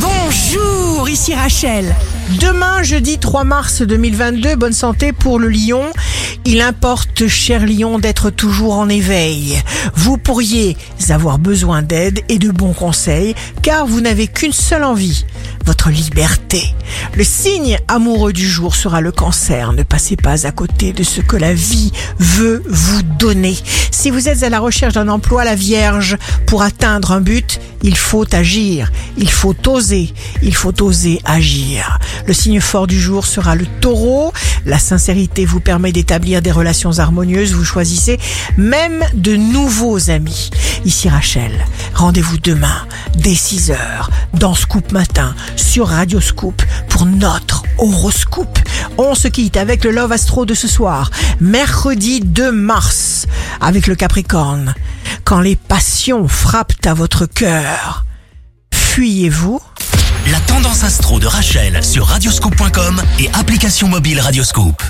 Bonjour, ici Rachel. Demain, jeudi 3 mars 2022, bonne santé pour le lion. Il importe, cher lion, d'être toujours en éveil. Vous pourriez avoir besoin d'aide et de bons conseils, car vous n'avez qu'une seule envie, votre liberté. Le signe amoureux du jour sera le cancer. Ne passez pas à côté de ce que la vie veut vous donner. Si vous êtes à la recherche d'un emploi, la Vierge, pour atteindre un but, il faut agir, il faut oser, il faut oser agir. Le signe fort du jour sera le taureau. La sincérité vous permet d'établir des relations harmonieuses. Vous choisissez même de nouveaux amis. Ici Rachel, rendez-vous demain dès 6h dans Scoop Matin sur Radio Scoop pour notre horoscope. On se quitte avec le Love Astro de ce soir, mercredi 2 mars, avec le Capricorne. Quand les passions frappent à votre cœur, fuyez-vous La tendance astro de Rachel sur radioscope.com et application mobile Radioscope.